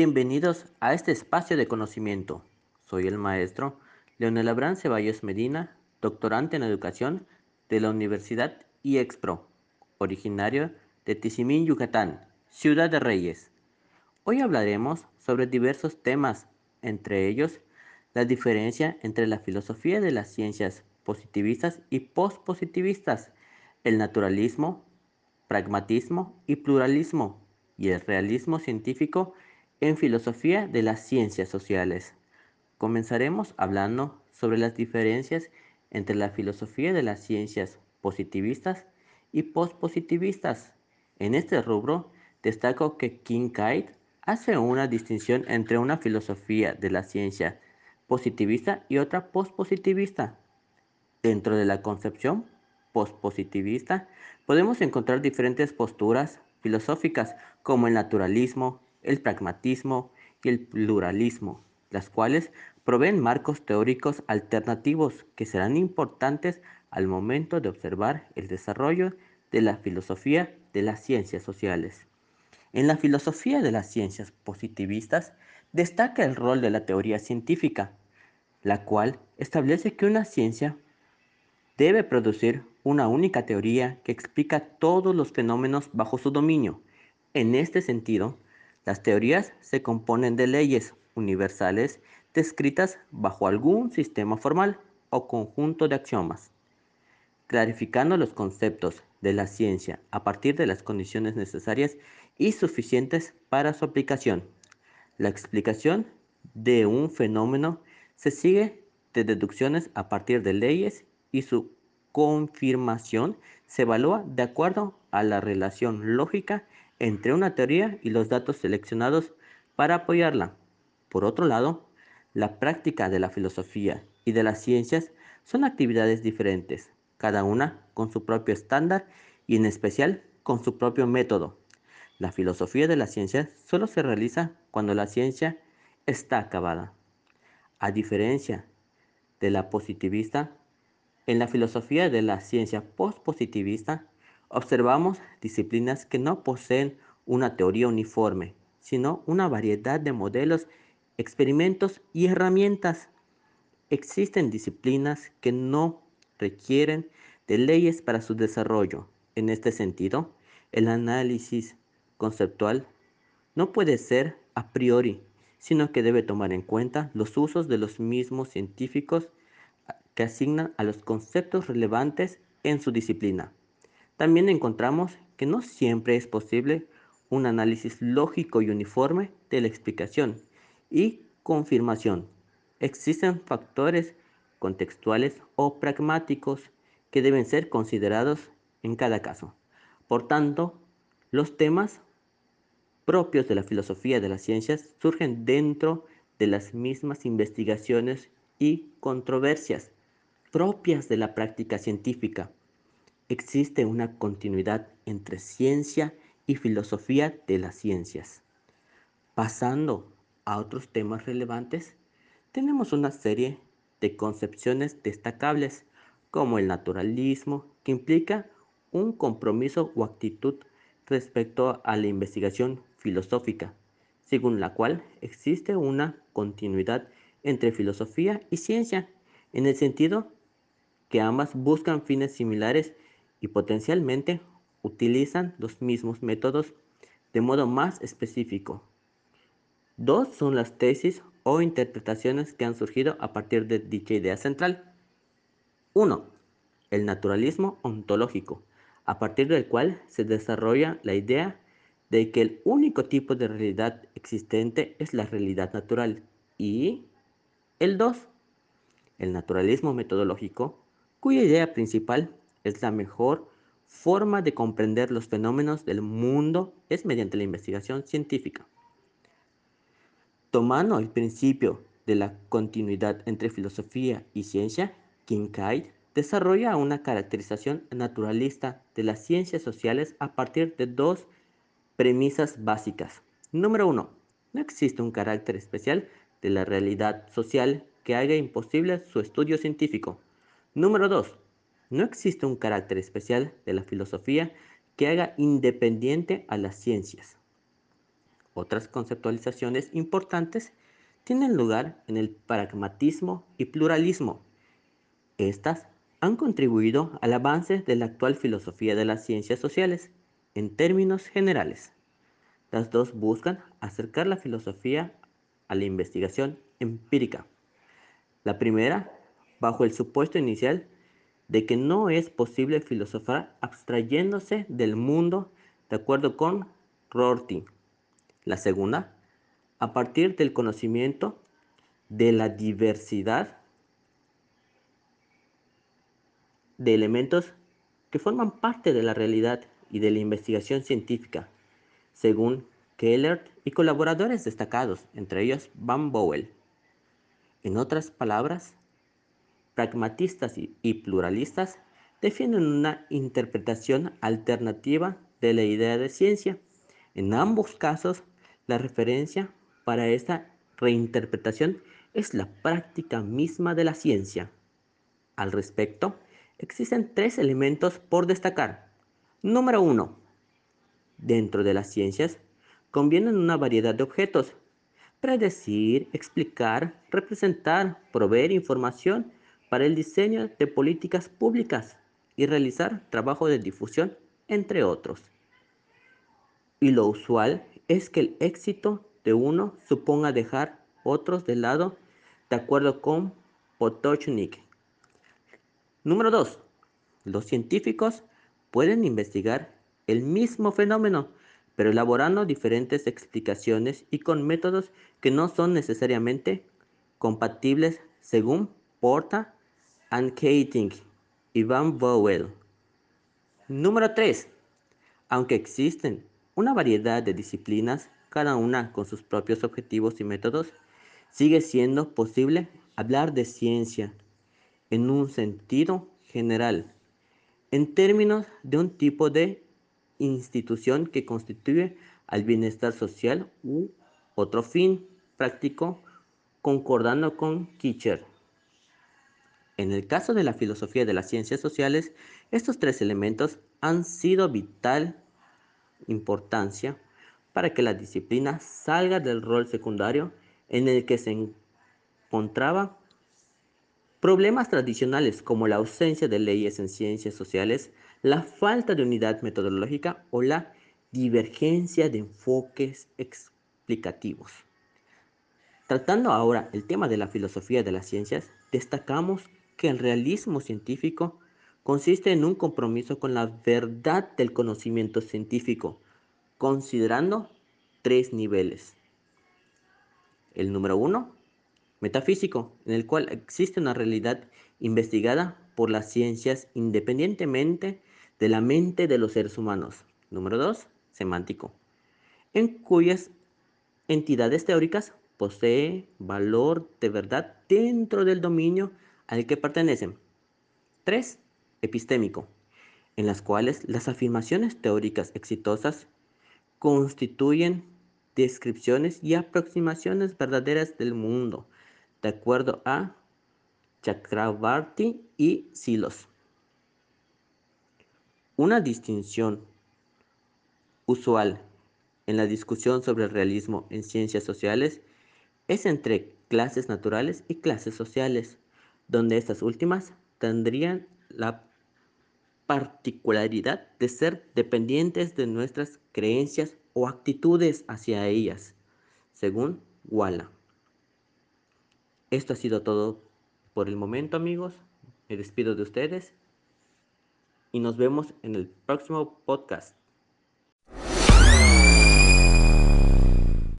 Bienvenidos a este espacio de conocimiento. Soy el maestro Leonel Abrán Ceballos Medina, doctorante en educación de la Universidad IEXPRO, originario de Tizimín, Yucatán, Ciudad de Reyes. Hoy hablaremos sobre diversos temas, entre ellos la diferencia entre la filosofía de las ciencias positivistas y postpositivistas, el naturalismo, pragmatismo y pluralismo, y el realismo científico en filosofía de las ciencias sociales. Comenzaremos hablando sobre las diferencias entre la filosofía de las ciencias positivistas y postpositivistas. En este rubro, destaco que Kincaid hace una distinción entre una filosofía de la ciencia positivista y otra postpositivista. Dentro de la concepción postpositivista podemos encontrar diferentes posturas filosóficas como el naturalismo, el pragmatismo y el pluralismo, las cuales proveen marcos teóricos alternativos que serán importantes al momento de observar el desarrollo de la filosofía de las ciencias sociales. En la filosofía de las ciencias positivistas destaca el rol de la teoría científica, la cual establece que una ciencia debe producir una única teoría que explica todos los fenómenos bajo su dominio. En este sentido, las teorías se componen de leyes universales descritas bajo algún sistema formal o conjunto de axiomas, clarificando los conceptos de la ciencia a partir de las condiciones necesarias y suficientes para su aplicación. La explicación de un fenómeno se sigue de deducciones a partir de leyes y su confirmación se evalúa de acuerdo a la relación lógica entre una teoría y los datos seleccionados para apoyarla. Por otro lado, la práctica de la filosofía y de las ciencias son actividades diferentes, cada una con su propio estándar y en especial con su propio método. La filosofía de la ciencia solo se realiza cuando la ciencia está acabada. A diferencia de la positivista, en la filosofía de la ciencia postpositivista observamos disciplinas que no poseen una teoría uniforme, sino una variedad de modelos, experimentos y herramientas. Existen disciplinas que no requieren de leyes para su desarrollo. En este sentido, el análisis conceptual no puede ser a priori sino que debe tomar en cuenta los usos de los mismos científicos que asignan a los conceptos relevantes en su disciplina. También encontramos que no siempre es posible un análisis lógico y uniforme de la explicación y confirmación. Existen factores contextuales o pragmáticos que deben ser considerados en cada caso. Por tanto, los temas propios de la filosofía de las ciencias surgen dentro de las mismas investigaciones y controversias propias de la práctica científica. Existe una continuidad entre ciencia y filosofía de las ciencias. Pasando a otros temas relevantes, tenemos una serie de concepciones destacables como el naturalismo, que implica un compromiso o actitud respecto a la investigación filosófica, según la cual existe una continuidad entre filosofía y ciencia, en el sentido que ambas buscan fines similares y potencialmente utilizan los mismos métodos de modo más específico. Dos son las tesis o interpretaciones que han surgido a partir de dicha idea central. 1. El naturalismo ontológico, a partir del cual se desarrolla la idea de que el único tipo de realidad existente es la realidad natural. Y el 2, el naturalismo metodológico, cuya idea principal es la mejor forma de comprender los fenómenos del mundo es mediante la investigación científica. Tomando el principio de la continuidad entre filosofía y ciencia, Kincaid desarrolla una caracterización naturalista de las ciencias sociales a partir de dos Premisas básicas. Número 1. No existe un carácter especial de la realidad social que haga imposible su estudio científico. Número 2. No existe un carácter especial de la filosofía que haga independiente a las ciencias. Otras conceptualizaciones importantes tienen lugar en el pragmatismo y pluralismo. Estas han contribuido al avance de la actual filosofía de las ciencias sociales en términos generales. Las dos buscan acercar la filosofía a la investigación empírica. La primera, bajo el supuesto inicial de que no es posible filosofar abstrayéndose del mundo de acuerdo con Rorty. La segunda, a partir del conocimiento de la diversidad de elementos que forman parte de la realidad y de la investigación científica, según Keller y colaboradores destacados, entre ellos Van Bowell. En otras palabras, pragmatistas y pluralistas defienden una interpretación alternativa de la idea de ciencia. En ambos casos, la referencia para esta reinterpretación es la práctica misma de la ciencia. Al respecto, existen tres elementos por destacar. Número uno, dentro de las ciencias convienen una variedad de objetos. Predecir, explicar, representar, proveer información para el diseño de políticas públicas y realizar trabajo de difusión, entre otros. Y lo usual es que el éxito de uno suponga dejar otros de lado, de acuerdo con Potochnik. Número 2. Los científicos pueden investigar el mismo fenómeno, pero elaborando diferentes explicaciones y con métodos que no son necesariamente compatibles según Porta and Keating y Van Bowell. Número 3. Aunque existen una variedad de disciplinas, cada una con sus propios objetivos y métodos, sigue siendo posible hablar de ciencia en un sentido general, en términos de un tipo de institución que constituye al bienestar social u otro fin práctico, concordando con Kitcher. En el caso de la filosofía de las ciencias sociales, estos tres elementos han sido vital importancia para que la disciplina salga del rol secundario en el que se encontraba problemas tradicionales como la ausencia de leyes en ciencias sociales, la falta de unidad metodológica o la divergencia de enfoques explicativos. Tratando ahora el tema de la filosofía de las ciencias, destacamos que el realismo científico consiste en un compromiso con la verdad del conocimiento científico, considerando tres niveles. El número uno, metafísico, en el cual existe una realidad investigada por las ciencias independientemente de la mente de los seres humanos. Número dos, semántico, en cuyas entidades teóricas posee valor de verdad dentro del dominio al que pertenecen. 3. Epistémico, en las cuales las afirmaciones teóricas exitosas constituyen descripciones y aproximaciones verdaderas del mundo, de acuerdo a Chakrabarti y Silos. Una distinción usual en la discusión sobre el realismo en ciencias sociales es entre clases naturales y clases sociales donde estas últimas tendrían la particularidad de ser dependientes de nuestras creencias o actitudes hacia ellas, según Walla. Esto ha sido todo por el momento amigos, me despido de ustedes y nos vemos en el próximo podcast.